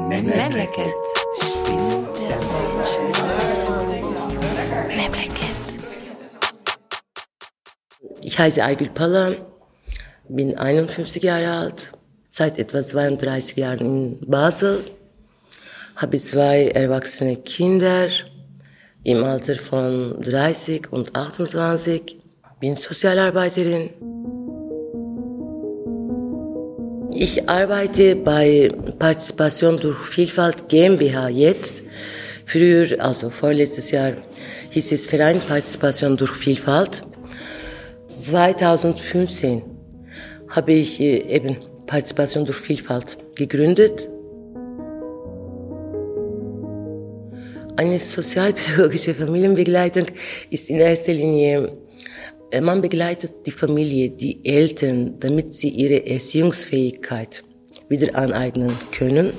Memleket. Memleket. Ich heiße Aygül Pala, bin 51 Jahre alt, seit etwa 32 Jahren in Basel, habe zwei erwachsene Kinder im Alter von 30 und 28, bin Sozialarbeiterin. Ich arbeite bei Partizipation durch Vielfalt GmbH jetzt. Früher, also vorletztes Jahr, hieß es Verein Partizipation durch Vielfalt. 2015 habe ich äh, eben Partizipation durch Vielfalt gegründet. Eine sozialpädagogische Familienbegleitung ist in erster Linie man begleitet die Familie, die Eltern, damit sie ihre Erziehungsfähigkeit wieder aneignen können.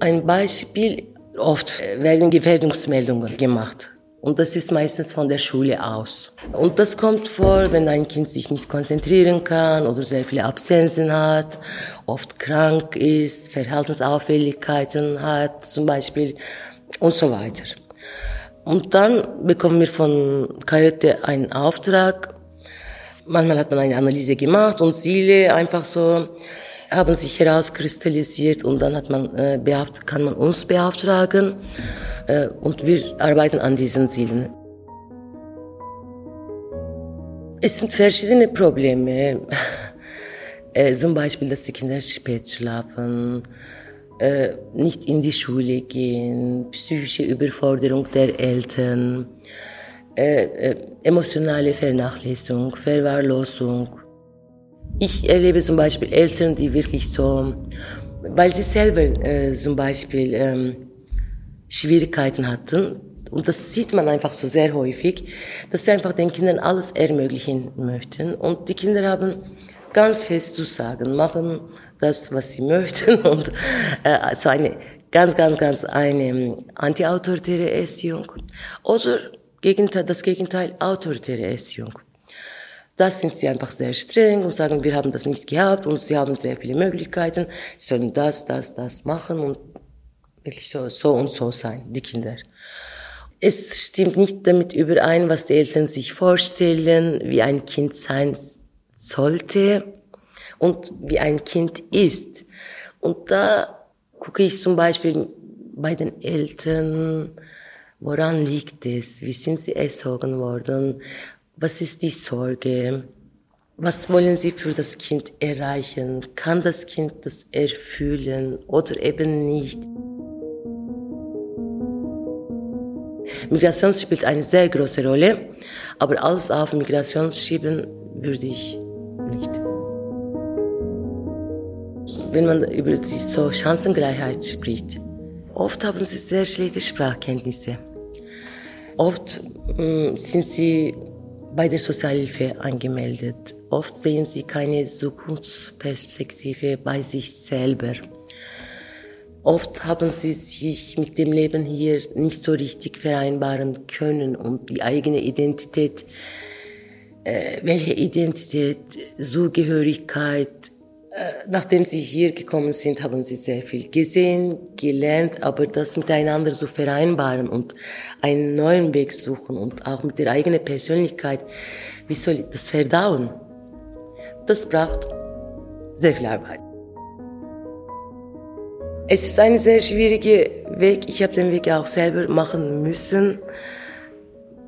Ein Beispiel, oft werden Gefährdungsmeldungen gemacht. Und das ist meistens von der Schule aus. Und das kommt vor, wenn ein Kind sich nicht konzentrieren kann oder sehr viele Absenzen hat, oft krank ist, Verhaltensauffälligkeiten hat zum Beispiel und so weiter. Und dann bekommen wir von Coyote einen Auftrag. Manchmal hat man eine Analyse gemacht und Ziele einfach so haben sich herauskristallisiert und dann hat man, äh, kann man uns beauftragen äh, und wir arbeiten an diesen Zielen. Es sind verschiedene Probleme, äh, zum Beispiel, dass die Kinder spät schlafen, äh, nicht in die Schule gehen, psychische Überforderung der Eltern, äh, äh, emotionale Vernachlässigung, Verwahrlosung. Ich erlebe zum Beispiel Eltern, die wirklich so, weil sie selber äh, zum Beispiel ähm, Schwierigkeiten hatten, und das sieht man einfach so sehr häufig, dass sie einfach den Kindern alles ermöglichen möchten. Und die Kinder haben ganz fest zu sagen, machen das, was sie möchten und äh, also eine ganz, ganz, ganz eine ähm, anti-autoritäre Erziehung oder Gegenteil, das Gegenteil, autoritäre Erziehung. Das sind sie einfach sehr streng und sagen, wir haben das nicht gehabt und sie haben sehr viele Möglichkeiten, sie sollen das, das, das machen und wirklich so, so und so sein, die Kinder. Es stimmt nicht damit überein, was die Eltern sich vorstellen, wie ein Kind sein sollte und wie ein Kind ist. Und da gucke ich zum Beispiel bei den Eltern, woran liegt es? Wie sind sie erzogen worden? Was ist die Sorge? Was wollen sie für das Kind erreichen? Kann das Kind das erfüllen oder eben nicht? Migration spielt eine sehr große Rolle, aber alles auf Migration schieben würde ich nicht wenn man über die so Chancengleichheit spricht, oft haben sie sehr schlechte Sprachkenntnisse. Oft mh, mm, sind sie bei der Sozialhilfe angemeldet. Oft sehen sie keine Zukunftsperspektive bei sich selber. Oft haben sie sich mit dem Leben hier nicht so richtig vereinbaren können und die eigene Identität, äh, welche Identität, Zugehörigkeit, nachdem Sie hier gekommen sind, haben Sie sehr viel gesehen, gelernt, aber das miteinander zu vereinbaren und einen neuen Weg suchen und auch mit der eigenen Persönlichkeit, wie soll ich das verdauen? Das braucht sehr viel Arbeit. Es ist ein sehr schwieriger Weg. Ich habe den Weg auch selber machen müssen.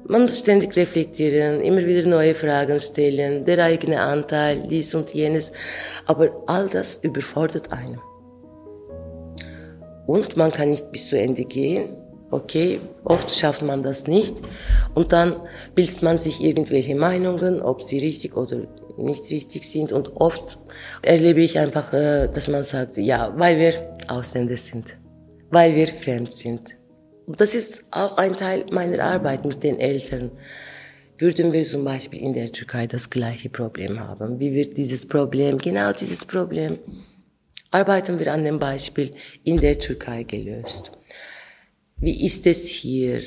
Man muss ständig reflektieren, immer wieder neue Fragen stellen, der eigene Anteil, dies und jenes. Aber all das überfordert einen. Und man kann nicht bis zu Ende gehen. Okay, oft schafft man das nicht. Und dann bildet man sich irgendwelche Meinungen, ob sie richtig oder nicht richtig sind. Und oft erlebe ich einfach, äh, dass man sagt, ja, weil wir Ausländer sind, weil wir fremd sind das ist auch ein Teil meiner Arbeit mit den Eltern. Würden wir zum Beispiel in der Türkei das gleiche Problem haben? Wie wird dieses Problem, genau dieses Problem, arbeiten wir an dem Beispiel in der Türkei gelöst? Wie ist es hier?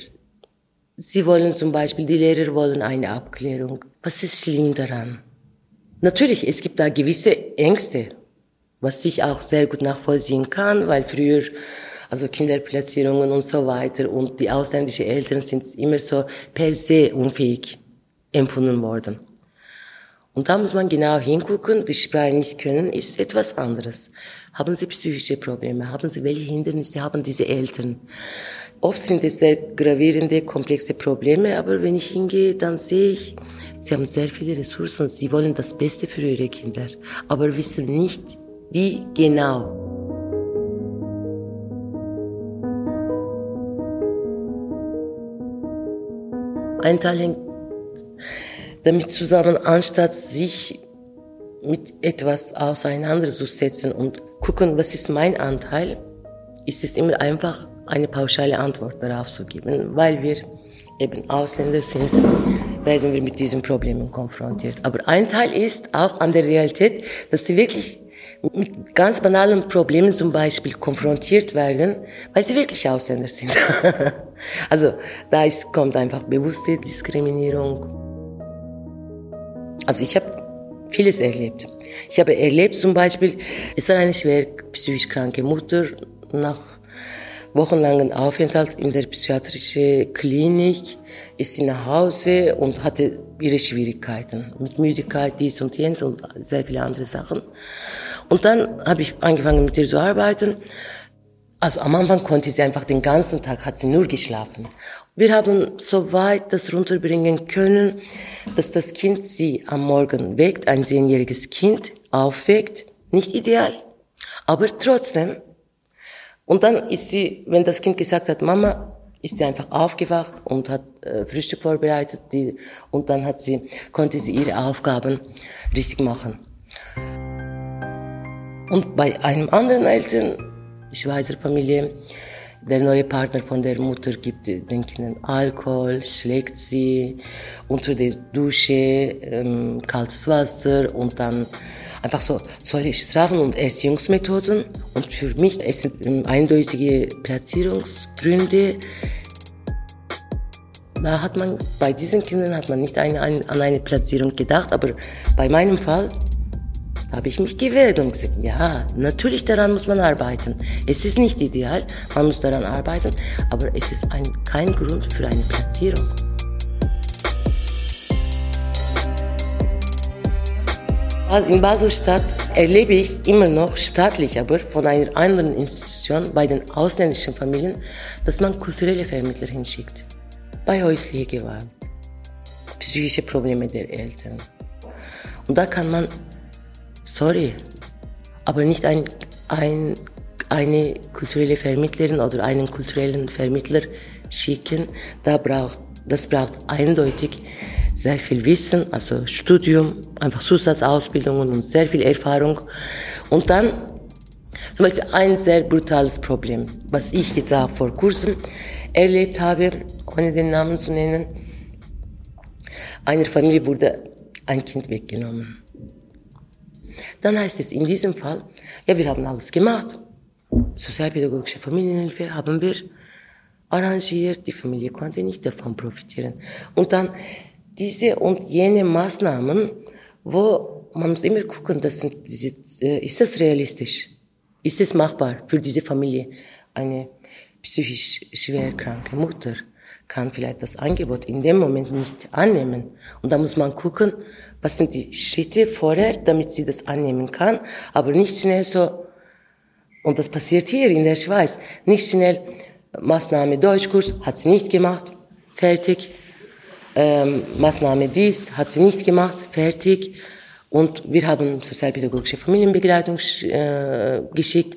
Sie wollen zum Beispiel, die Lehrer wollen eine Abklärung. Was ist schlimm daran? Natürlich, es gibt da gewisse Ängste. was ich auch sehr gut nachvollziehen kann, weil früher also Kinderplatzierungen und so weiter und die ausländischen Eltern sind immer so per se unfähig empfunden worden. Und da muss man genau hingucken, die Sprache nicht können, ist etwas anderes. Haben Sie psychische Probleme? Haben Sie welche Hindernisse haben diese Eltern? Oft sind es sehr gravierende, komplexe Probleme, aber wenn ich hingehe, dann sehe ich, sie haben sehr viele Ressourcen, sie wollen das Beste für ihre Kinder, aber wissen nicht, wie genau. Ein Teil hängt damit zusammen, anstatt sich mit etwas auseinanderzusetzen und gucken, was ist mein Anteil, ist es immer einfach eine pauschale Antwort darauf zu geben, weil wir eben Ausländer sind, werden wir mit diesen Problemen konfrontiert. Aber ein Teil ist auch an der Realität, dass sie wirklich mit ganz banalen Problemen zum Beispiel konfrontiert werden, weil sie wirklich Ausländer sind. also da ist, kommt einfach bewusste Diskriminierung. Also ich habe vieles erlebt. Ich habe erlebt zum Beispiel, es war eine schwer psychisch kranke Mutter nach wochenlangen Aufenthalt in der psychiatrischen Klinik ist sie nach Hause und hatte ihre Schwierigkeiten mit Müdigkeit, dies und jenes und sehr viele andere Sachen. Und dann habe ich angefangen mit ihr zu arbeiten. Also am Anfang konnte sie einfach den ganzen Tag, hat sie nur geschlafen. Wir haben soweit das runterbringen können, dass das Kind sie am Morgen weckt, ein zehnjähriges Kind aufweckt. Nicht ideal, aber trotzdem. Und dann ist sie, wenn das Kind gesagt hat, Mama, ist sie einfach aufgewacht und hat äh, Frühstück vorbereitet die, und dann hat sie, konnte sie ihre Aufgaben richtig machen. Und bei einem anderen Eltern, Schweizer Familie, der neue Partner von der Mutter gibt den Kindern Alkohol, schlägt sie unter der Dusche, ähm, kaltes Wasser und dann einfach so solche Strafen und Erziehungsmethoden. Und für mich es sind ähm, eindeutige Platzierungsgründe. Da hat man, bei diesen Kindern hat man nicht eine, eine, an eine Platzierung gedacht, aber bei meinem Fall habe ich mich gewehrt und gesagt, ja, natürlich daran muss man arbeiten. Es ist nicht ideal, man muss daran arbeiten, aber es ist ein, kein Grund für eine Platzierung. In Baselstadt erlebe ich immer noch staatlich, aber von einer anderen Institution bei den ausländischen Familien, dass man kulturelle Vermittler hinschickt. Bei häuslicher Gewalt, psychische Probleme der Eltern. Und da kann man sorry, aber nicht ein, ein, eine kulturelle Vermittlerin oder einen kulturellen Vermittler schicken. Da braucht, das braucht eindeutig sehr viel Wissen, also Studium, einfach Zusatzausbildungen und sehr viel Erfahrung. Und dann zum Beispiel ein sehr brutales Problem, was ich jetzt auch vor kurzem erlebt habe, ohne den Namen zu nennen. Einer Familie wurde ein Kind weggenommen. Dann heißt es in diesem Fall, ja, wir haben alles gemacht. Sozialpädagogische Familienhilfe haben wir arrangiert, die Familie konnte nicht davon profitieren. Und dann diese und jene Maßnahmen, wo man muss immer gucken, das sind diese, äh, ist das realistisch? Ist es machbar für diese Familie? Eine psychisch schwer kranke Mutter kann vielleicht das Angebot in dem Moment nicht annehmen. Und da muss man gucken, was sind die Schritte vorher, damit sie das annehmen kann, aber nicht schnell so, und das passiert hier in der Schweiz, nicht schnell Maßnahme Deutschkurs, hat sie nicht gemacht, fertig. Ähm, Maßnahme dies, hat sie nicht gemacht, fertig. Und wir haben sozialpädagogische Familienbegleitung äh, geschickt.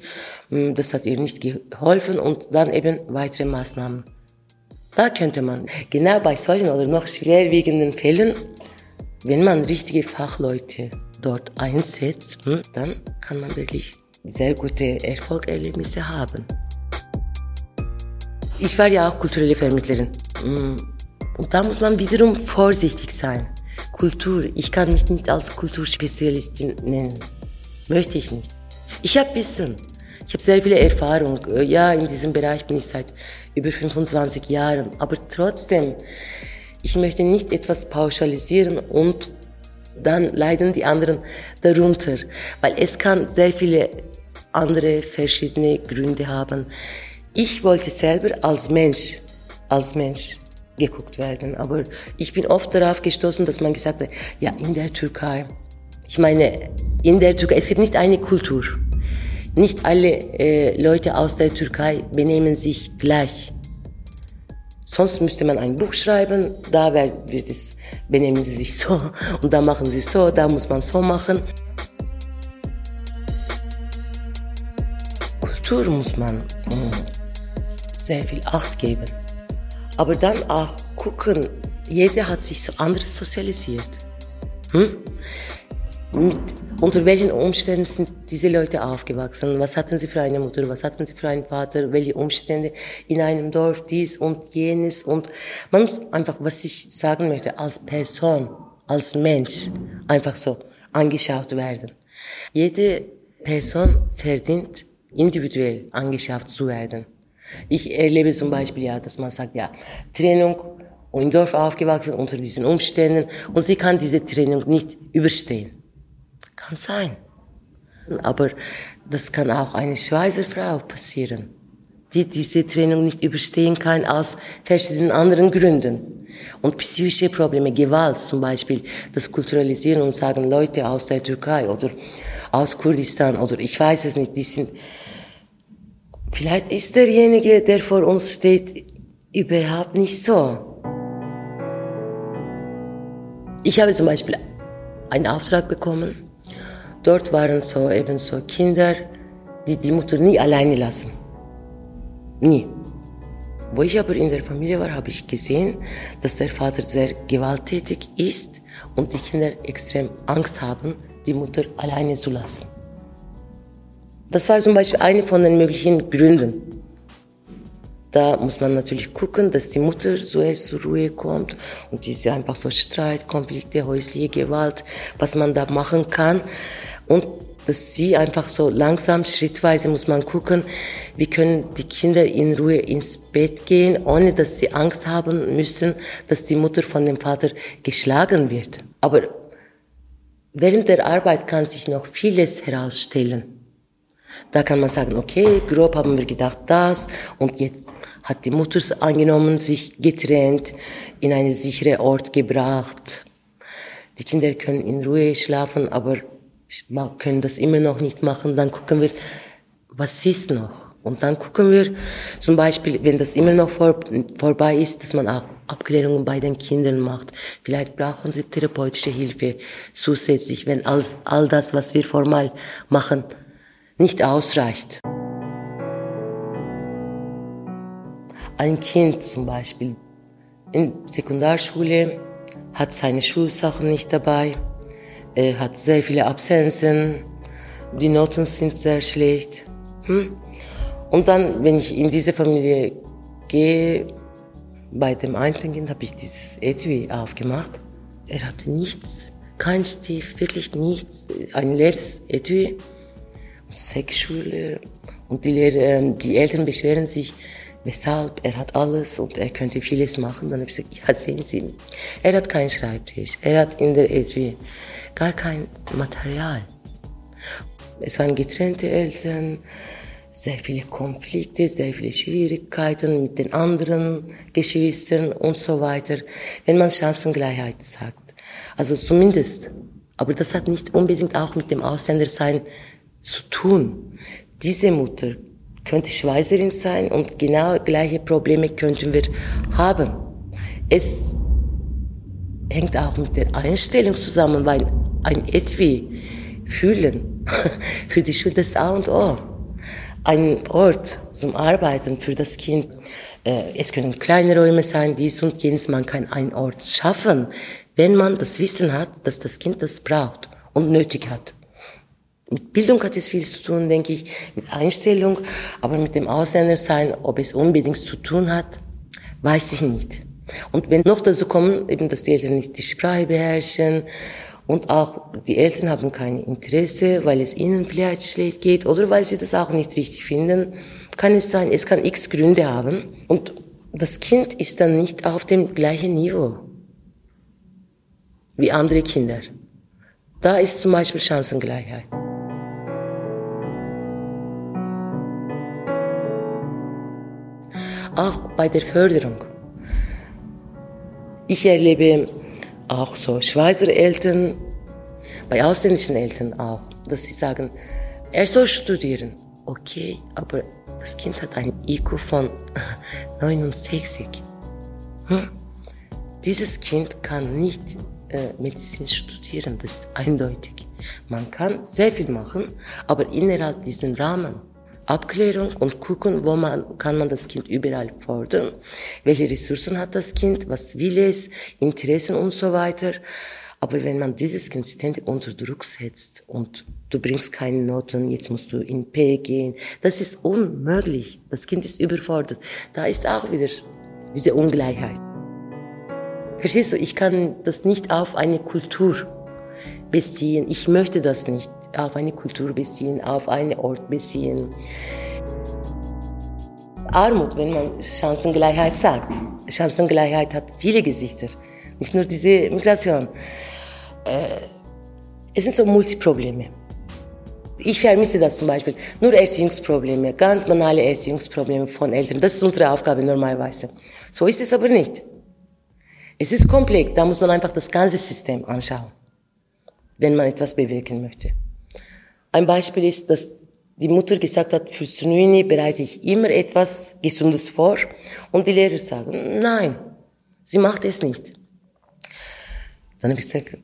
Das hat ihr nicht geholfen und dann eben weitere Maßnahmen. Da könnte man genau bei solchen oder noch schwerwiegenden Fällen, wenn man richtige Fachleute dort einsetzt, hm, dann kann man wirklich sehr gute Erfolgserlebnisse haben. Ich war ja auch kulturelle Vermittlerin. Hm, und da muss man wiederum vorsichtig sein. Kultur, ich kann mich nicht als Kulturspezialistin nennen. Möchte ich nicht. Ich habe Wissen. Ich habe sehr viel Erfahrung. Äh, ja, in diesem Bereich bin ich seit über 25 Jahren. Aber trotzdem, ich möchte nicht etwas pauschalisieren und dann leiden die anderen darunter. Weil es kann sehr viele andere verschiedene Gründe haben. Ich wollte selber als Mensch, als Mensch geguckt werden. Aber ich bin oft darauf gestoßen, dass man gesagt hat, ja, in der Türkei. Ich meine, in der Türkei, es gibt nicht eine Kultur. Nicht alle äh, Leute aus der Türkei benehmen sich gleich. Sonst müsste man ein Buch schreiben, da wird es, benehmen sie sich so und da machen sie so, da muss man so machen. Kultur muss man mm, sehr viel Acht geben. Aber dann auch gucken, jeder hat sich so anders sozialisiert. Hm? Mit, unter welchen Umständen sind diese Leute aufgewachsen? Was hatten sie für eine Mutter? Was hatten sie für einen Vater? Welche Umstände in einem Dorf? Dies und jenes. Und man muss einfach, was ich sagen möchte, als Person, als Mensch, einfach so angeschaut werden. Jede Person verdient, individuell angeschaut zu werden. Ich erlebe zum Beispiel ja, dass man sagt, ja, Trennung und im Dorf aufgewachsen unter diesen Umständen und sie kann diese Trennung nicht überstehen. Kann sein. Aber das kann auch eine Schweizer Frau passieren, die diese Trennung nicht überstehen kann aus verschiedenen anderen Gründen. Und psychische Probleme, Gewalt zum Beispiel, das Kulturalisieren und sagen Leute aus der Türkei oder aus Kurdistan oder ich weiß es nicht, die sind Vielleicht ist derjenige, der vor uns steht, überhaupt nicht so. Ich habe zum Beispiel einen Auftrag bekommen. Dort waren so eben so Kinder, die die Mutter nie alleine lassen. Nie. Wo ich aber in der Familie war, habe ich gesehen, dass der Vater sehr gewalttätig ist und die Kinder extrem Angst haben, die Mutter alleine zu lassen. Das war zum Beispiel eine von den möglichen Gründen. Da muss man natürlich gucken, dass die Mutter zuerst zur Ruhe kommt und diese einfach so Streit, Konflikte, häusliche Gewalt, was man da machen kann. Und dass sie einfach so langsam, schrittweise muss man gucken, wie können die Kinder in Ruhe ins Bett gehen, ohne dass sie Angst haben müssen, dass die Mutter von dem Vater geschlagen wird. Aber während der Arbeit kann sich noch vieles herausstellen. Da kann man sagen, okay, grob haben wir gedacht das und jetzt hat die Mutter angenommen, sich getrennt, in einen sicheren Ort gebracht. Die Kinder können in Ruhe schlafen, aber können das immer noch nicht machen. Dann gucken wir, was ist noch? Und dann gucken wir zum Beispiel, wenn das immer noch vor, vorbei ist, dass man auch Abklärungen bei den Kindern macht. Vielleicht brauchen sie therapeutische Hilfe zusätzlich, wenn alles, all das, was wir formal machen, nicht ausreicht. Ein Kind zum Beispiel in Sekundarschule hat seine Schulsachen nicht dabei, er hat sehr viele Absenzen, die Noten sind sehr schlecht. Hm? Und dann, wenn ich in diese Familie gehe, bei dem Kind habe ich dieses Etui aufgemacht. Er hatte nichts, kein Stift, wirklich nichts, ein leeres Etui. Sexschule und die, Lehrer, ähm, die Eltern beschweren sich, weshalb, er hat alles und er könnte vieles machen. Dann habe ich gesagt, ja, sehen Sie, er hat keinen Schreibtisch, er hat in der Etui gar kein Material. Es waren getrennte Eltern, sehr viele Konflikte, sehr viele Schwierigkeiten mit den anderen Geschwistern und so weiter, wenn man Chancengleichheit sagt. Also zumindest. Aber das hat nicht unbedingt auch mit dem Ausländersein zu tun. Diese Mutter könnte Schweizerin sein und genau gleiche Probleme könnten wir haben. Es hängt auch mit der Einstellung zusammen, weil ein Etwi fühlen für die Schule das A und O. Ein Ort zum Arbeiten für das Kind. Äh, es können kleine Räume sein, dies und jenes. Man kann einen Ort schaffen, wenn man das Wissen hat, dass das Kind das braucht und nötig hat. Mit Bildung hat es viel zu tun, denke ich, mit Einstellung, aber mit dem Ausländersein, ob es unbedingt zu tun hat, weiß ich nicht. Und wenn noch dazu kommen, eben, dass die Eltern nicht die Sprache beherrschen und auch die Eltern haben kein Interesse, weil es ihnen vielleicht schlecht geht oder weil sie das auch nicht richtig finden, kann es sein, es kann x Gründe haben und das Kind ist dann nicht auf dem gleichen Niveau wie andere Kinder. Da ist zum Beispiel Chancengleichheit. Auch bei der Förderung. Ich erlebe auch so Schweizer Eltern, bei ausländischen Eltern auch, dass sie sagen, er soll studieren. Okay, aber das Kind hat ein IQ von 69. Hm? Dieses Kind kann nicht äh, Medizin studieren, das ist eindeutig. Man kann sehr viel machen, aber innerhalb diesen Rahmen. Abklärung und gucken, wo man, kann man das Kind überall fordern, welche Ressourcen hat das Kind, was will es, Interessen und so weiter. Aber wenn man dieses Kind ständig unter Druck setzt und du bringst keine Noten, jetzt musst du in P gehen, das ist unmöglich. Das Kind ist überfordert. Da ist auch wieder diese Ungleichheit. Verstehst du, ich kann das nicht auf eine Kultur beziehen. Ich möchte das nicht auf eine Kultur beziehen, auf einen Ort beziehen. Armut, wenn man Chancengleichheit sagt. Chancengleichheit hat viele Gesichter, nicht nur diese Migration. Äh, es sind so Multiprobleme. Ich vermisse das zum Beispiel. Nur Erziehungsprobleme, ganz banale Erziehungsprobleme von Eltern. Das ist unsere Aufgabe normalerweise. So ist es aber nicht. Es ist komplex, da muss man einfach das ganze System anschauen, wenn man etwas bewirken möchte. Ein Beispiel ist, dass die Mutter gesagt hat, für Sununi bereite ich immer etwas Gesundes vor und die Lehrer sagen, nein, sie macht es nicht. Dann habe ich gesagt,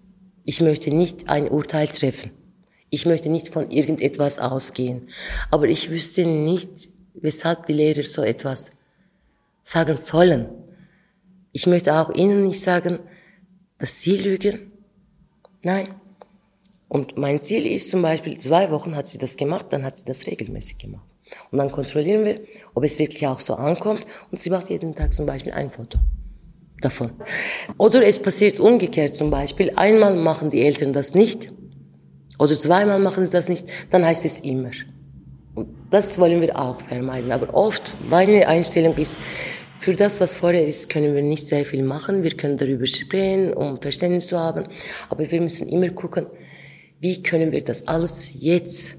ich möchte nicht ein Urteil treffen. Ich möchte nicht von irgendetwas ausgehen. Aber ich wüsste nicht, weshalb die Lehrer so etwas sagen sollen. Ich möchte auch Ihnen nicht sagen, dass Sie lügen. Nein. Und mein Ziel ist zum Beispiel, zwei Wochen hat sie das gemacht, dann hat sie das regelmäßig gemacht. Und dann kontrollieren wir, ob es wirklich auch so ankommt. Und sie macht jeden Tag zum Beispiel ein Foto davon. Oder es passiert umgekehrt zum Beispiel. Einmal machen die Eltern das nicht. Oder zweimal machen sie das nicht. Dann heißt es immer. Und das wollen wir auch vermeiden. Aber oft, meine Einstellung ist, für das, was vorher ist, können wir nicht sehr viel machen. Wir können darüber sprechen, um Verständnis zu haben. Aber wir müssen immer gucken, wie können wir das alles jetzt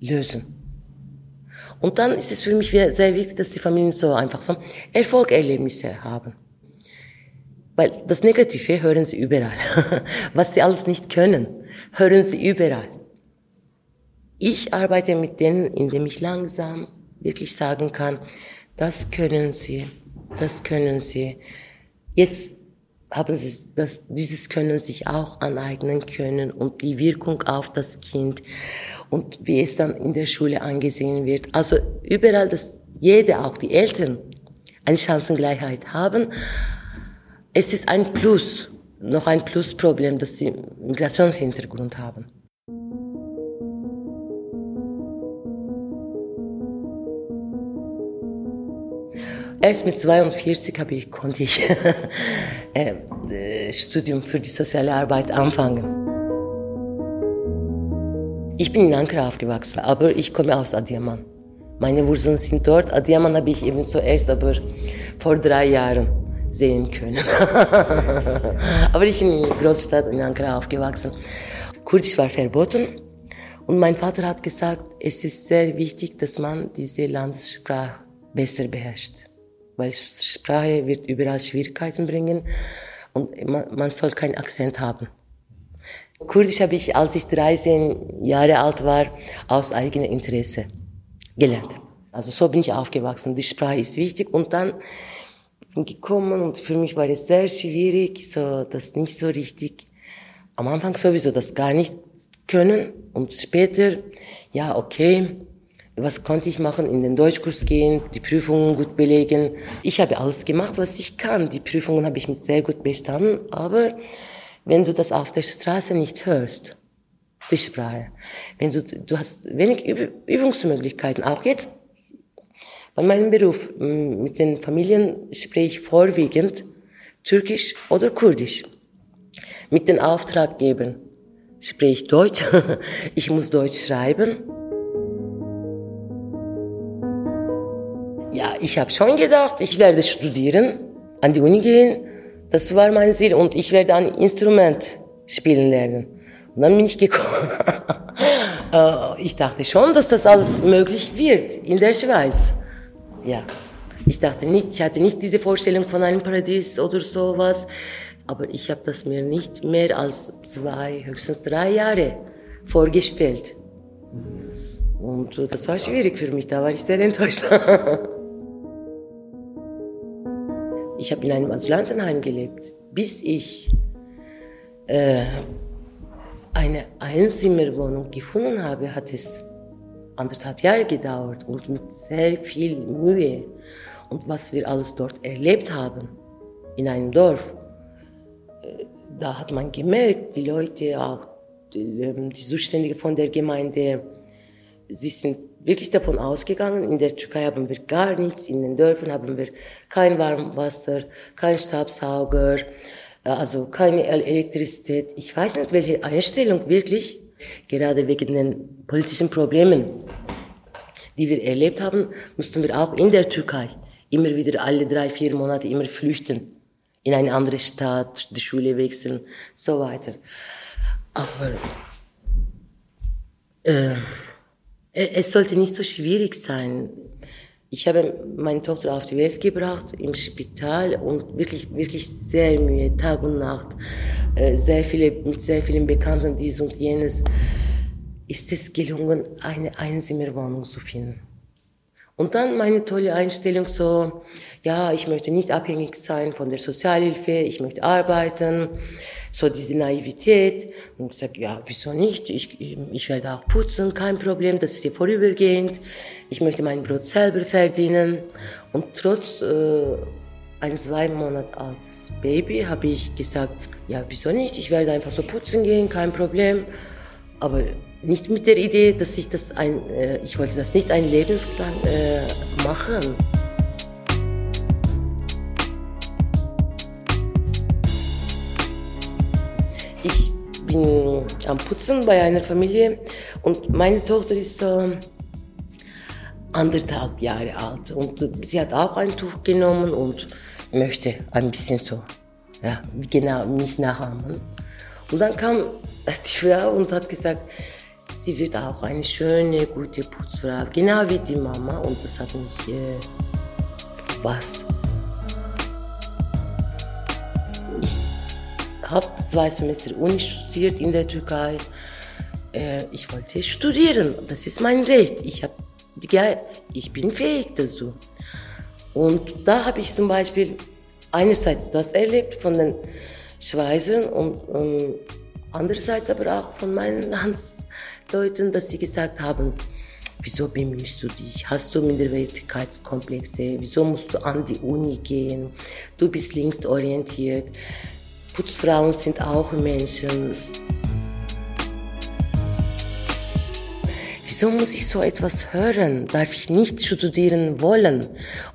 lösen. Und dann ist es für mich sehr wichtig, dass die Familien so einfach so Erfolgerlebnisse haben. Weil das Negative hören sie überall. Was sie alles nicht können, hören sie überall. Ich arbeite mit denen, indem ich langsam wirklich sagen kann, das können Sie, das können Sie. Jetzt haben Sie das, dieses Können sich auch aneignen können und die Wirkung auf das Kind und wie es dann in der Schule angesehen wird. Also überall, dass jede, auch die Eltern, eine Chancengleichheit haben. Es ist ein Plus, noch ein Plusproblem, dass sie Migrationshintergrund haben. Erst mit 42 habe ich, konnte ich äh, Studium für die soziale Arbeit anfangen. Ich bin in Ankara aufgewachsen, aber ich komme aus Adiyaman. Meine Wurzeln sind dort. Adiyaman habe ich eben zuerst aber vor drei Jahren sehen können. aber ich bin in der Großstadt in Ankara aufgewachsen. Kurdisch war verboten und mein Vater hat gesagt, es ist sehr wichtig, dass man diese Landessprache besser beherrscht weil Sprache wird überall Schwierigkeiten bringen und man, man soll keinen Akzent haben. Kurdisch habe ich, als ich 13 Jahre alt war, aus eigenem Interesse gelernt. Also so bin ich aufgewachsen. Die Sprache ist wichtig und dann bin gekommen und für mich war es sehr schwierig, so das nicht so richtig. Am Anfang sowieso das gar nicht können und später, ja okay, was konnte ich machen? In den Deutschkurs gehen, die Prüfungen gut belegen. Ich habe alles gemacht, was ich kann. Die Prüfungen habe ich mit sehr gut bestanden. Aber wenn du das auf der Straße nicht hörst, die Sprache, wenn du, du hast wenig Übungsmöglichkeiten, auch jetzt bei meinem Beruf, mit den Familien spreche ich vorwiegend Türkisch oder Kurdisch. Mit den Auftraggebern spreche ich Deutsch. ich muss Deutsch schreiben. Ja, ich habe schon gedacht, ich werde studieren, an die Uni gehen. Das war mein Ziel und ich werde ein Instrument spielen lernen. Und dann bin ich gekommen. Äh, ich dachte schon, dass das alles möglich wird in der Schweiz. Ja. Ich dachte nicht, ich hatte nicht diese Vorstellung von einem Paradies oder sowas. Aber ich habe das mir nicht mehr als zwei, höchstens drei Jahre vorgestellt. Und das war schwierig für mich, da war ich sehr enttäuscht. ich habe in einem Asylantenheim gelebt, bis ich äh, eine Einzimmerwohnung gefunden habe, hat es anderthalb Jahre gedauert und mit sehr viel Mühe. Und was wir alles dort erlebt haben, in einem Dorf, äh, da hat man gemerkt, die Leute, auch die, ähm, Zuständigen von der Gemeinde, sie sind wirklich davon ausgegangen, in der Türkei haben wir gar nichts, in den Dörfern haben wir kein Warmwasser, kein Staubsauger, äh, also keine Elektrizität. Ich weiß nicht, welche Einstellung wirklich, gerade wegen den politischen Problemen, die wir erlebt haben, mussten wir auch in der Türkei immer wieder alle drei, vier Monate immer flüchten. In eine andere Stadt, die Schule wechseln, so weiter. Aber äh, es sollte nicht so schwierig sein. Ich habe meine Tochter auf die Welt gebracht im Spital und wirklich, wirklich sehr Mühe, Tag und Nacht, äh, sehr viele, mit sehr vielen Bekannten, dies und jenes, ist es gelungen, eine Einzimmerwohnung zu finden. Und dann meine tolle Einstellung so, ja, ich möchte nicht abhängig sein von der Sozialhilfe, ich möchte arbeiten, so diese Naivität. Und ich sage, ja, wieso nicht? Ich, ich werde auch putzen, kein Problem, das ist ja vorübergehend. Ich möchte mein Brot selber verdienen. Und trotz äh, ein zwei Monate altes Baby habe ich gesagt, ja, wieso nicht? Ich werde einfach so putzen gehen, kein Problem. Aber nicht mit der Idee, dass ich das ein, äh, ich wollte das nicht ein lebenslang äh, machen. Ich bin am Putzen bei einer Familie und meine Tochter ist so anderthalb Jahre alt und sie hat auch ein Tuch genommen und möchte ein bisschen so, ja, genau mich nachahmen. Und dann kam die Frau und hat gesagt, sie wird auch eine schöne, gute Putzfrau, genau wie die Mama. Und das hat mich äh, was. Ich habe zwei Semester Uni studiert in der Türkei. Äh, ich wollte studieren, das ist mein Recht. Ich, hab, ich bin fähig dazu. Und da habe ich zum Beispiel einerseits das erlebt von den Schweizern und ähm, andererseits aber auch von meinen Landsleuten, dass sie gesagt haben, wieso bemühst du dich? Hast du Minderwertigkeitskomplexe? Wieso musst du an die Uni gehen? Du bist linksorientiert. Putzfrauen sind auch Menschen. Wieso muss ich so etwas hören? Darf ich nicht studieren wollen?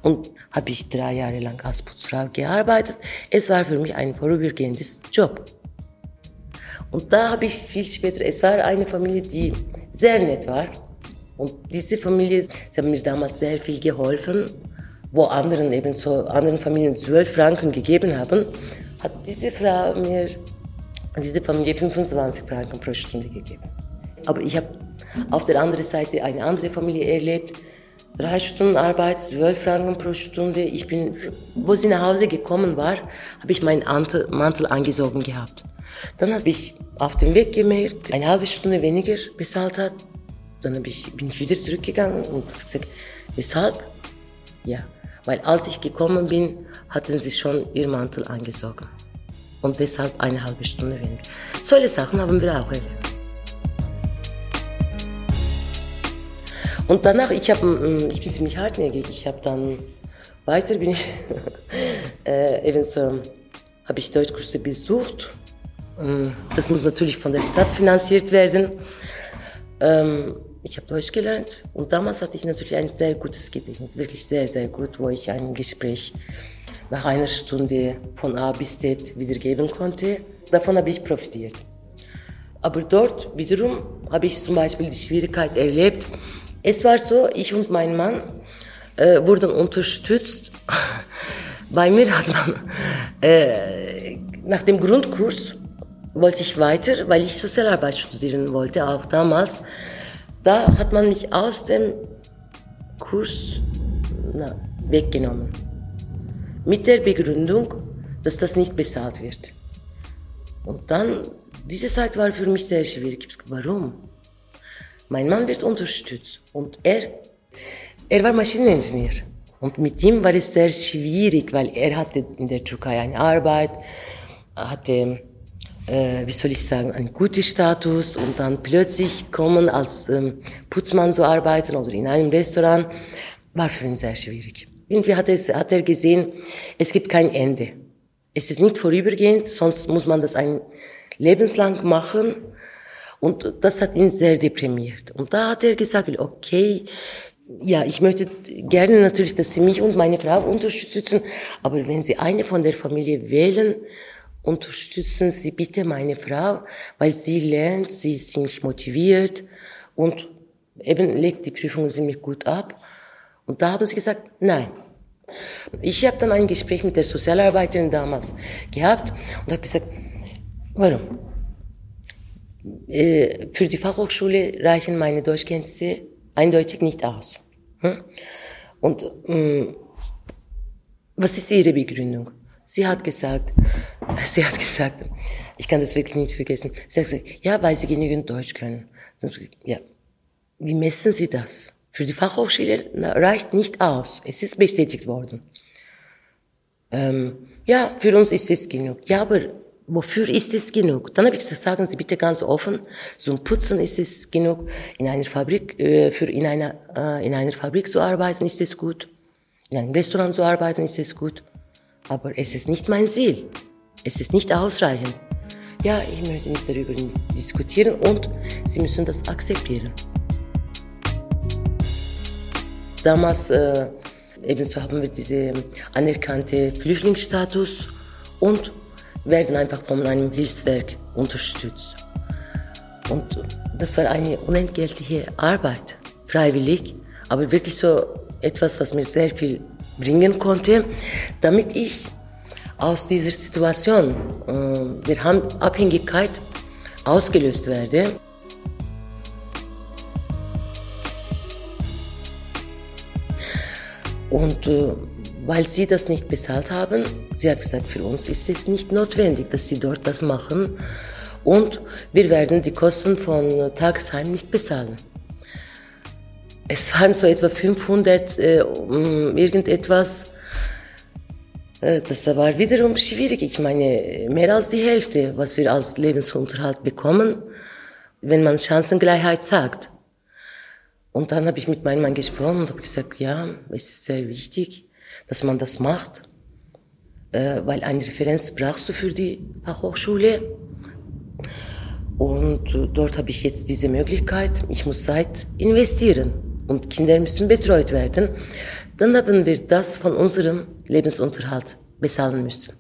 Und habe ich drei Jahre lang als Putzfrau gearbeitet. Es war für mich ein vorübergehendes Job. Und da habe ich viel später, es war eine Familie, die sehr nett war. Und diese Familie, sie haben mir damals sehr viel geholfen, wo anderen eben so, anderen Familien zwölf Franken gegeben haben, hat diese Frau mir, diese Familie 25 Franken pro Stunde gegeben. Aber ich habe auf der anderen Seite eine andere Familie erlebt, drei Stunden Arbeit, zwölf Franken pro Stunde. Ich bin, wo sie nach Hause gekommen war, habe ich meinen Mantel angesogen gehabt. Dann habe ich auf dem Weg gemerkt, eine halbe Stunde weniger bezahlt hat. Dann ich, bin ich wieder zurückgegangen und gesagt, weshalb? Ja, weil als ich gekommen bin, hatten sie schon ihr Mantel angesogen. Und deshalb eine halbe Stunde weniger. Solche Sachen haben wir auch erlebt. Und danach, ich, hab, mm, ich bin ziemlich hartnäckig. Ich habe dann weiter, bin ich, äh, eben so, habe ich Deutschkurse besucht. Mm, das muss natürlich von der Stadt finanziert werden. Ähm, ich habe Deutsch gelernt und damals hatte ich natürlich ein sehr gutes Gedächtnis, wirklich sehr, sehr gut, wo ich ein Gespräch nach einer Stunde von A bis Z wiedergeben konnte. Davon habe ich profitiert. Aber dort wiederum habe ich zum Beispiel die Schwierigkeit erlebt, es war so, ich und mein Mann äh, wurden unterstützt. Bei mir hat man äh, nach dem Grundkurs wollte ich weiter, weil ich Sozialarbeit studieren wollte, auch damals. Da hat man mich aus dem Kurs na, weggenommen. Mit der Begründung, dass das nicht bezahlt wird. Und dann, diese Zeit war für mich sehr schwierig. Warum? Mein Mann wird unterstützt und er, er war Maschineningenieur. Und mit ihm war es sehr schwierig, weil er hatte in der Türkei eine Arbeit, hatte, äh, wie soll ich sagen, einen guten Status und dann plötzlich kommen als ähm, Putzmann zu arbeiten oder in einem Restaurant, war für ihn sehr schwierig. Irgendwie hat, es, hat er gesehen, es gibt kein Ende. Es ist nicht vorübergehend, sonst muss man das ein lebenslang machen. Und das hat ihn sehr deprimiert. Und da hat er gesagt, okay, ja, ich möchte gerne natürlich, dass Sie mich und meine Frau unterstützen, aber wenn Sie eine von der Familie wählen, unterstützen Sie bitte meine Frau, weil sie lernt, sie ist ziemlich motiviert und eben legt die Prüfungen ziemlich gut ab. Und da haben sie gesagt, nein, ich habe dann ein Gespräch mit der Sozialarbeiterin damals gehabt und habe gesagt, warum? Äh, für die Fachhochschule reichen meine Deutschkenntnisse eindeutig nicht aus. Hm? Und ähm, was ist Ihre Begründung? Sie hat gesagt, sie hat gesagt, ich kann das wirklich nicht vergessen. Sie hat gesagt, ja, weil Sie genügend Deutsch können. Ja, wie messen Sie das? Für die Fachhochschule reicht nicht aus. Es ist bestätigt worden. Ähm, ja, für uns ist es genug. Ja, aber wofür ist es genug? Dann habe ich gesagt, sagen Sie bitte ganz offen, zum Putzen ist es genug, in einer Fabrik, äh, für in einer, äh, in einer Fabrik zu arbeiten ist es gut, in einem Restaurant zu arbeiten ist es gut, aber es ist nicht mein Ziel. Es ist nicht ausreichend. Ja, ich möchte nicht darüber diskutieren und Sie müssen das akzeptieren. Damals äh, ebenso haben wir diese anerkannte Flüchtlingsstatus und werden einfach von einem Hilfswerk unterstützt. Und das war eine unentgeltliche Arbeit, freiwillig, aber wirklich so etwas, was mir sehr viel bringen konnte, damit ich aus dieser Situation äh, der Abhängigkeit ausgelöst werde. Und äh, weil sie das nicht bezahlt haben, sie hat gesagt, für uns ist es nicht notwendig, dass sie dort das machen. Und wir werden die Kosten von Tagesheim nicht bezahlen. Es waren so etwa 500 äh, irgendetwas. Äh, das war wiederum schwierig. Ich meine, mehr als die Hälfte, was wir als Lebensunterhalt bekommen, wenn man Chancengleichheit sagt. Und dann habe ich mit meinem Mann gesprochen und habe gesagt, ja, es ist sehr wichtig, dass man das macht, äh, weil eine Referenz brauchst du für die Fachhochschule. Und äh, dort habe ich jetzt diese Möglichkeit. Ich muss Zeit investieren und Kinder müssen betreut werden. Dann haben wir das von unserem Lebensunterhalt bezahlen müssen.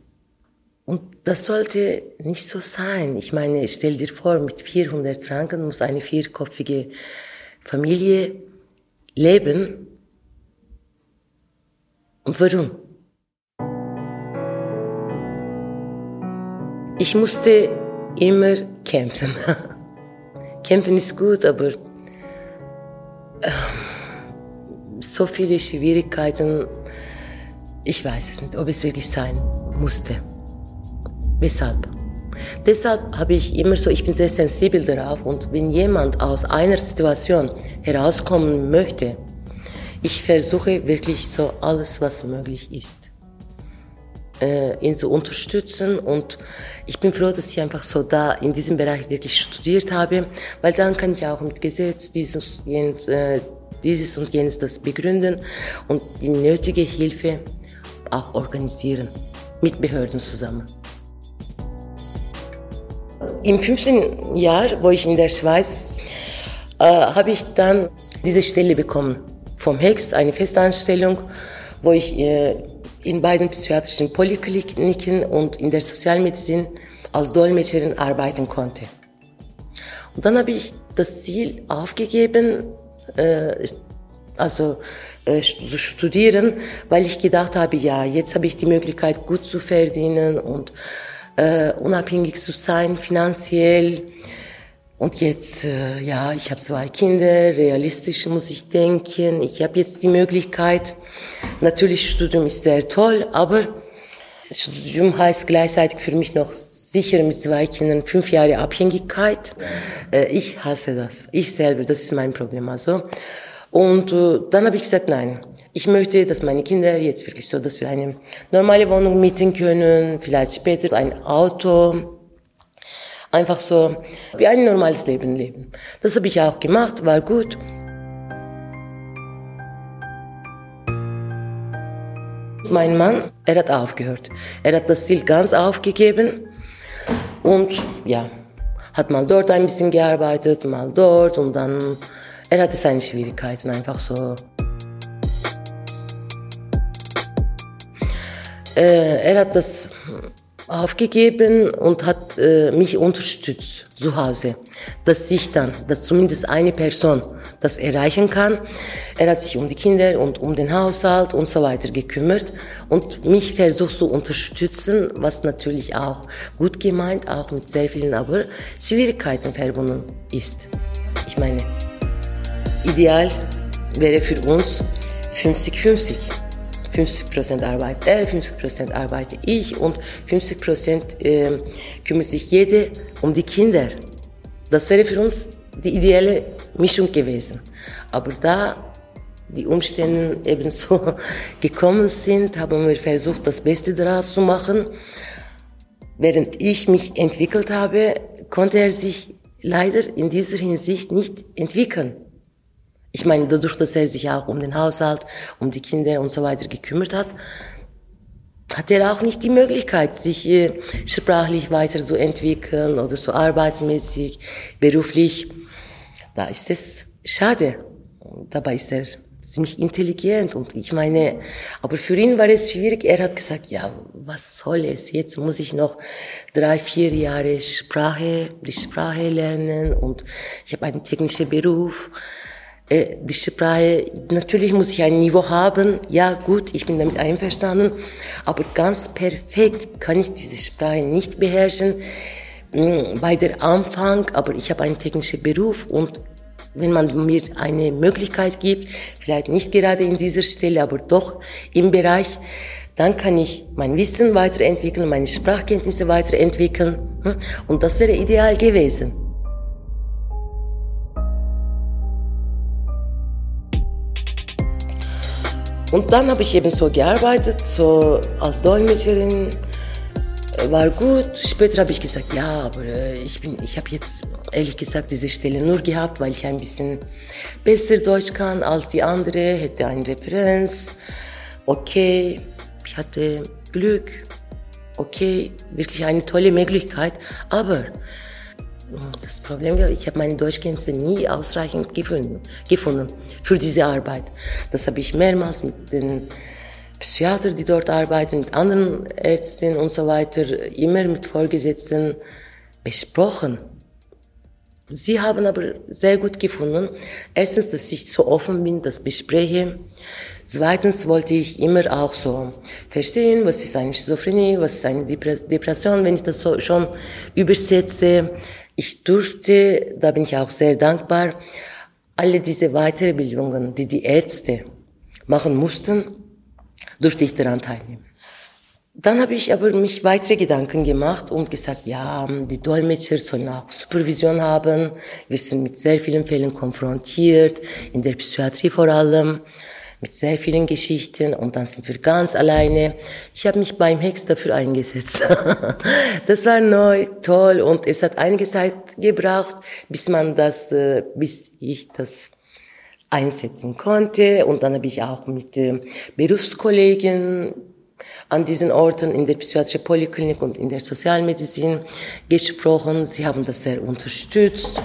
Und das sollte nicht so sein. Ich meine, stell dir vor, mit 400 Franken muss eine vierköpfige Familie leben. Und warum? Ich musste immer kämpfen. kämpfen ist gut, aber äh, so viele Schwierigkeiten, ich weiß es nicht, ob es wirklich sein musste. Weshalb? Deshalb habe ich immer so, ich bin sehr sensibel darauf und wenn jemand aus einer Situation herauskommen möchte, ich versuche wirklich so alles, was möglich ist, äh, ihn zu unterstützen und ich bin froh, dass ich einfach so da in diesem Bereich wirklich studiert habe, weil dann kann ich auch mit Gesetz dieses, jenes, äh, dieses und jenes das begründen und die nötige Hilfe auch organisieren mit Behörden zusammen. Im fünften Jahr, wo ich in der Schweiz, äh, habe ich dann diese Stelle bekommen vom Hex, eine Festanstellung, wo ich äh, in beiden psychiatrischen Polikliniken und in der Sozialmedizin als Dolmetscherin arbeiten konnte. Und dann habe ich das Ziel aufgegeben, äh, also äh, zu studieren, weil ich gedacht habe, ja, jetzt habe ich die Möglichkeit, gut zu verdienen und äh, unabhängig zu sein, finanziell. Und jetzt, äh, ja, ich habe zwei Kinder, realistisch muss ich denken. Ich habe jetzt die Möglichkeit, natürlich Studium ist sehr toll, aber Studium heißt gleichzeitig für mich noch sicher mit zwei Kindern fünf Jahre Abhängigkeit. Äh, ich hasse das. Ich selber, das ist mein Problem. Also. Und äh, dann habe ich gesagt, nein, ich möchte, dass meine Kinder jetzt wirklich so, dass wir eine normale Wohnung mieten können, vielleicht später ein Auto, Einfach so wie ein normales Leben leben. Das habe ich auch gemacht, war gut. Mein Mann, er hat aufgehört. Er hat das Ziel ganz aufgegeben und ja, hat mal dort ein bisschen gearbeitet, mal dort und dann, er hatte seine Schwierigkeiten einfach so. Äh, er hat das aufgegeben und hat äh, mich unterstützt zu Hause, dass ich dann, dass zumindest eine Person das erreichen kann. Er hat sich um die Kinder und um den Haushalt und so weiter gekümmert und mich versucht zu unterstützen, was natürlich auch gut gemeint, auch mit sehr vielen aber Schwierigkeiten verbunden ist. Ich meine, ideal wäre für uns 50-50. 50 Prozent arbeitet er, 50 Prozent arbeite ich und 50 Prozent äh, kümmert sich jede um die Kinder. Das wäre für uns die ideale Mischung gewesen. Aber da die Umstände eben so gekommen sind, haben wir versucht, das Beste daraus zu machen. Während ich mich entwickelt habe, konnte er sich leider in dieser Hinsicht nicht entwickeln. Ich meine, dadurch, dass er sich auch um den Haushalt, um die Kinder und so weiter gekümmert hat, hat er auch nicht die Möglichkeit, sich äh, sprachlich weiterzuentwickeln oder so arbeitsmäßig, beruflich. Da ist es schade. Dabei ist er ziemlich intelligent und ich meine, aber für ihn war es schwierig. Er hat gesagt, ja, was soll es? Jetzt muss ich noch drei, vier Jahre Sprache, die Sprache lernen und ich habe einen technischen Beruf äh, die Sprache, natürlich muss ich ein Niveau haben, ja gut, ich bin damit einverstanden, aber ganz perfekt kann ich diese Sprache nicht beherrschen. Mm, bei der Anfang, aber ich habe einen technischen Beruf und wenn man mir eine Möglichkeit gibt, vielleicht nicht gerade in dieser Stelle, aber doch im Bereich, dann kann ich mein Wissen weiterentwickeln, meine Sprachkenntnisse weiterentwickeln hm? und das wäre ideal gewesen. Und dann habe ich eben so gearbeitet, so als Dolmetscherin. War gut. Später habe ich gesagt, ja, aber äh, ich bin, ich habe jetzt ehrlich gesagt diese Stelle nur gehabt, weil ich ein bisschen besser Deutsch kann als die andere, hätte eine Referenz. Okay, ich hatte Glück. Okay, wirklich eine tolle Möglichkeit. Aber das Problem, ich habe meine Deutschkenntnisse nie ausreichend gefunden, gefunden für diese Arbeit. Das habe ich mehrmals mit den Psychiatern, die dort arbeiten, mit anderen Ärzten und so weiter, immer mit Vorgesetzten besprochen. Sie haben aber sehr gut gefunden. Erstens, dass ich so offen bin, das bespreche. Zweitens wollte ich immer auch so verstehen, was ist eine Schizophrenie, was ist eine Depression, wenn ich das so schon übersetze. Ich durfte, da bin ich auch sehr dankbar, alle diese Weiterbildungen, die die Ärzte machen mussten, durfte ich daran teilnehmen. Dann habe ich aber mich weitere Gedanken gemacht und gesagt, ja, die Dolmetscher sollen auch Supervision haben. Wir sind mit sehr vielen Fällen konfrontiert, in der Psychiatrie vor allem mit sehr vielen Geschichten und dann sind wir ganz alleine. Ich habe mich beim Hex dafür eingesetzt. das war neu, toll und es hat einige Zeit gebraucht, bis man das, äh, bis ich das einsetzen konnte und dann habe ich auch mit äh, Berufskollegen an diesen Orten in der psychiatrischen Poliklinik und in der Sozialmedizin gesprochen. Sie haben das sehr unterstützt.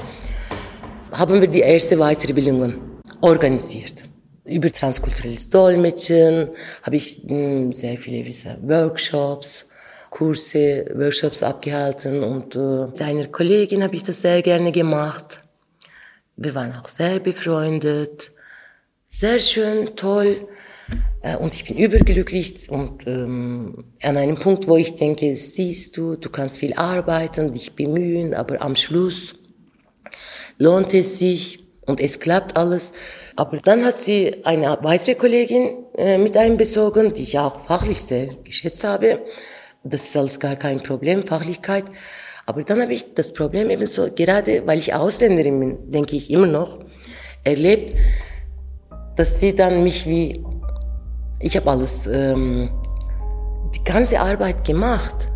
Haben wir die erste Weiterbildung organisiert über transkulturelles Dolmetschen habe ich mh, hm, sehr viele wie Workshops, Kurse, Workshops abgehalten und äh, mit Kollegin habe ich das sehr gerne gemacht. Wir waren auch sehr befreundet. Sehr schön, toll. Äh, und ich bin überglücklich und ähm, an einem Punkt, wo ich denke, siehst du, du kannst viel arbeiten, dich bemühen, aber am Schluss lohnt es sich und es klappt alles. Aber dann hat sie eine weitere Kollegin äh, mit einbezogen, die ich auch fachlich sehr geschätzt habe. Das ist alles gar kein Problem, Fachlichkeit. Aber dann habe ich das Problem eben so, gerade weil ich Ausländerin bin, denke ich immer noch, erlebt, dass sie dann mich wie, ich habe alles, ähm, die ganze Arbeit gemacht.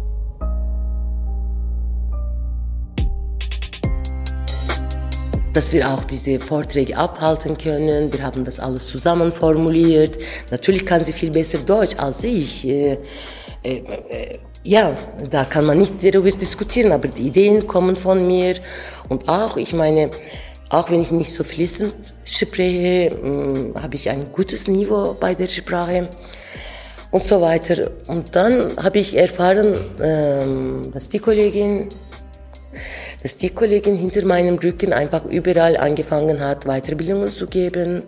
Dass wir auch diese Vorträge abhalten können. Wir haben das alles zusammen formuliert. Natürlich kann sie viel besser Deutsch als ich. Äh, äh, äh, ja, da kann man nicht darüber diskutieren, aber die Ideen kommen von mir. Und auch, ich meine, auch wenn ich nicht so fließend spreche, äh, habe ich ein gutes Niveau bei der Sprache und so weiter. Und dann habe ich erfahren, äh, dass die Kollegin dass die Kollegin hinter meinem Rücken einfach überall angefangen hat, Weiterbildungen zu geben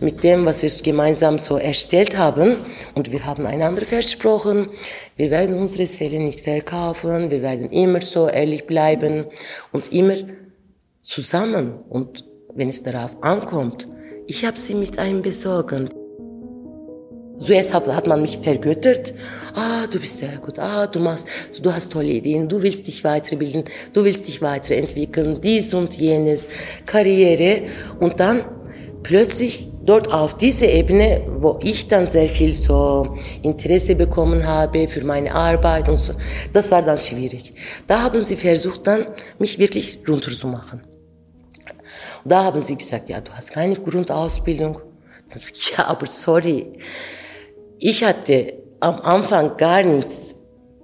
mit dem, was wir gemeinsam so erstellt haben. Und wir haben einander versprochen, wir werden unsere Seele nicht verkaufen, wir werden immer so ehrlich bleiben und immer zusammen. Und wenn es darauf ankommt, ich habe sie mit einem besorgen. Zuerst hat, hat man mich vergöttert. Ah, du bist sehr gut. Ah, du machst, du hast tolle Ideen. Du willst dich weiterbilden. Du willst dich weiterentwickeln. Dies und jenes. Karriere. Und dann plötzlich dort auf diese Ebene, wo ich dann sehr viel so Interesse bekommen habe für meine Arbeit und so, das war dann schwierig. Da haben sie versucht dann, mich wirklich runterzumachen. Da haben sie gesagt, ja, du hast keine Grundausbildung. Ja, aber sorry, ich hatte am Anfang gar nichts.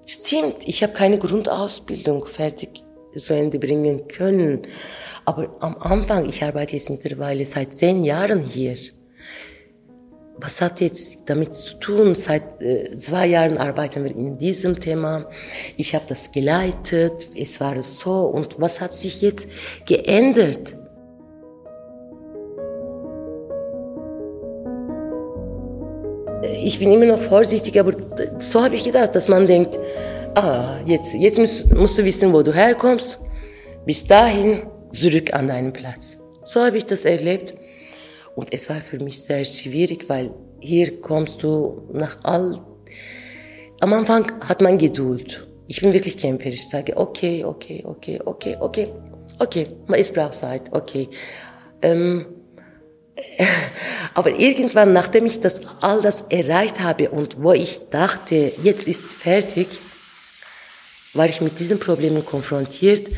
Stimmt, ich habe keine Grundausbildung fertig zu Ende bringen können. Aber am Anfang, ich arbeite jetzt mittlerweile seit zehn Jahren hier. Was hat jetzt damit zu tun? Seit äh, zwei Jahren arbeiten wir in diesem Thema. Ich habe das geleitet, es war so. Und was hat sich jetzt geändert? Ich bin immer noch vorsichtig, aber so habe ich gedacht, dass man denkt, ah, jetzt, jetzt musst, musst du wissen, wo du herkommst. Bis dahin zurück an deinen Platz. So habe ich das erlebt. Und es war für mich sehr schwierig, weil hier kommst du nach all... Am Anfang hat man Geduld. Ich bin wirklich kämpferisch. Ich sage, okay, okay, okay, okay, okay, okay, es braucht Zeit, okay. Ähm, aber irgendwann, nachdem ich das, all das erreicht habe und wo ich dachte, jetzt ist fertig, war ich mit diesen Problemen konfrontiert.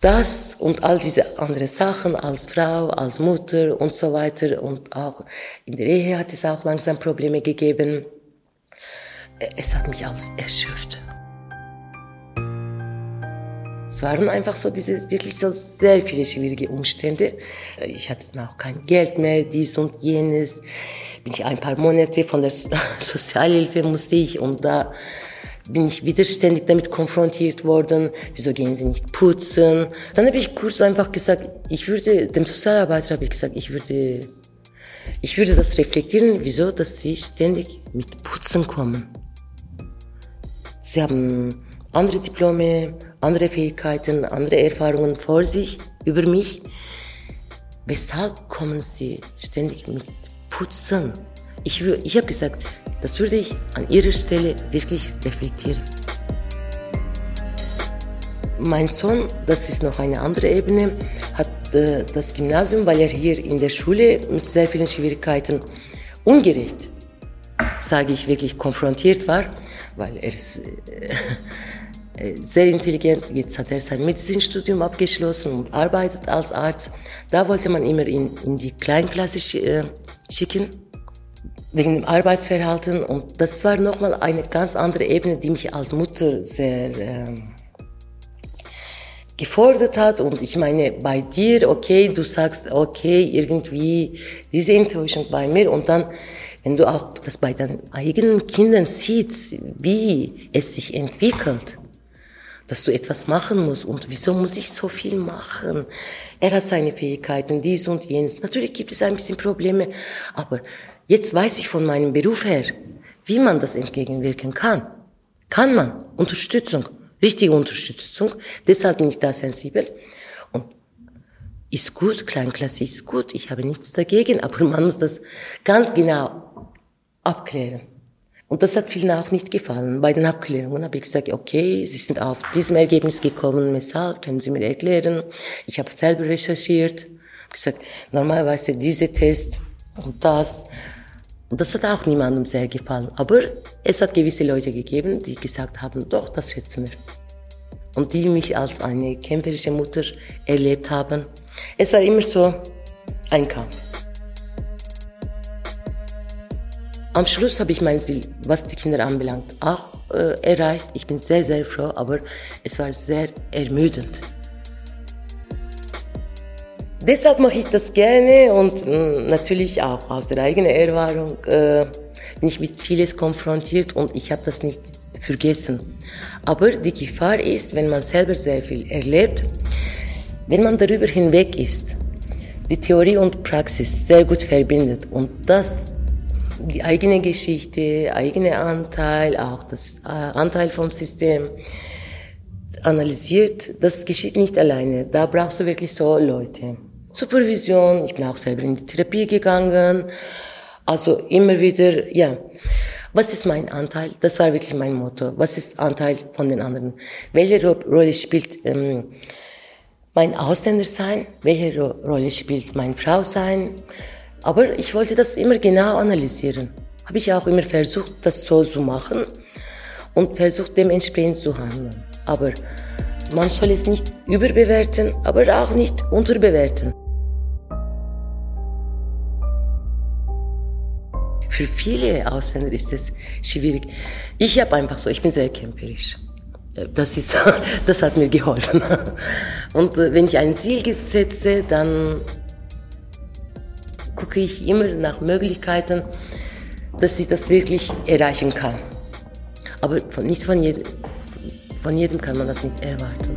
Das und all diese anderen Sachen als Frau, als Mutter und so weiter und auch in der Ehe hat es auch langsam Probleme gegeben. Es hat mich alles erschöpft. Es waren einfach so diese wirklich so sehr viele schwierige Umstände. Ich hatte dann auch kein Geld mehr, dies und jenes. Bin ich ein paar Monate von der Sozialhilfe musste ich und da bin ich wieder ständig damit konfrontiert worden. Wieso gehen Sie nicht putzen? Dann habe ich kurz einfach gesagt, ich würde, dem Sozialarbeiter habe ich gesagt, ich würde, ich würde das reflektieren, wieso, dass Sie ständig mit Putzen kommen. Sie haben andere Diplome, andere Fähigkeiten, andere Erfahrungen vor sich über mich. Weshalb kommen sie ständig mit Putzen? Ich, ich habe gesagt, das würde ich an ihrer Stelle wirklich reflektieren. Mein Sohn, das ist noch eine andere Ebene, hat äh, das Gymnasium, weil er hier in der Schule mit sehr vielen Schwierigkeiten ungerecht, sage ich wirklich, konfrontiert war, weil er ist, äh, sehr intelligent. Jetzt hat er sein Medizinstudium abgeschlossen und arbeitet als Arzt. Da wollte man immer in, in die Kleinklasse äh, schicken, wegen dem Arbeitsverhalten. Und das war nochmal eine ganz andere Ebene, die mich als Mutter sehr äh, gefordert hat. Und ich meine, bei dir, okay, du sagst, okay, irgendwie diese Enttäuschung bei mir. Und dann, wenn du auch das bei deinen eigenen Kindern siehst, wie es sich entwickelt, dass du etwas machen musst. Und wieso muss ich so viel machen? Er hat seine Fähigkeiten, dies und jenes. Natürlich gibt es ein bisschen Probleme, aber jetzt weiß ich von meinem Beruf her, wie man das entgegenwirken kann. Kann man. Unterstützung. Richtige Unterstützung. Deshalb bin ich da sensibel. Und ist gut, Kleinklasse ist gut. Ich habe nichts dagegen, aber man muss das ganz genau abklären. Und das hat vielen auch nicht gefallen. Bei den Abklärungen habe ich gesagt, okay, Sie sind auf diesem Ergebnis gekommen, weshalb, können Sie mir erklären? Ich habe selber recherchiert, habe gesagt, normalerweise diese Test und das. Und das hat auch niemandem sehr gefallen. Aber es hat gewisse Leute gegeben, die gesagt haben, doch, das schätzen wir. Und die mich als eine kämpferische Mutter erlebt haben. Es war immer so ein Kampf. Am Schluss habe ich mein Ziel, was die Kinder anbelangt, auch äh, erreicht. Ich bin sehr, sehr froh, aber es war sehr ermüdend. Deshalb mache ich das gerne und mh, mm, natürlich auch aus der eigenen Erfahrung äh, bin ich mit vieles konfrontiert und ich habe das nicht vergessen. Aber die Gefahr ist, wenn man selber sehr viel erlebt, wenn man darüber hinweg ist, die Theorie und Praxis sehr gut verbindet und das die eigene Geschichte, eigene Anteil, auch das äh, Anteil vom System analysiert. Das geschieht nicht alleine. Da brauchst du wirklich so Leute. Supervision, ich bin auch selber in die Therapie gegangen. Also immer wieder, ja. Was ist mein Anteil? Das war wirklich mein Motto. Was ist Anteil von den anderen? Welche Rolle spielt ähm, mein Ausländer sein? Welche Rolle spielt mein Frau sein? Aber ich wollte das immer genau analysieren. Habe ich auch immer versucht, das so zu machen und versucht, dementsprechend zu handeln. Aber man soll es nicht überbewerten, aber auch nicht unterbewerten. Für viele Ausländer ist es schwierig. Ich habe einfach so, ich bin sehr kämpferisch. Das, ist, das hat mir geholfen. Und wenn ich ein Ziel setze, dann gucke ich immer nach Möglichkeiten, dass ich das wirklich erreichen kann. Aber von, nicht von jedem, von jedem kann man das nicht erwarten.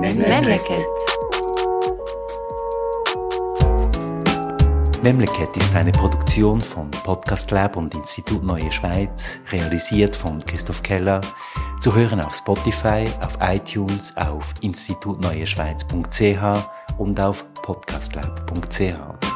Memleket. Memleket ist eine Produktion von Podcast Lab und Institut Neue Schweiz, realisiert von Christoph Keller, zu hören auf Spotify, auf iTunes, auf institutneueschweiz.ch und auf podcastlab.ch.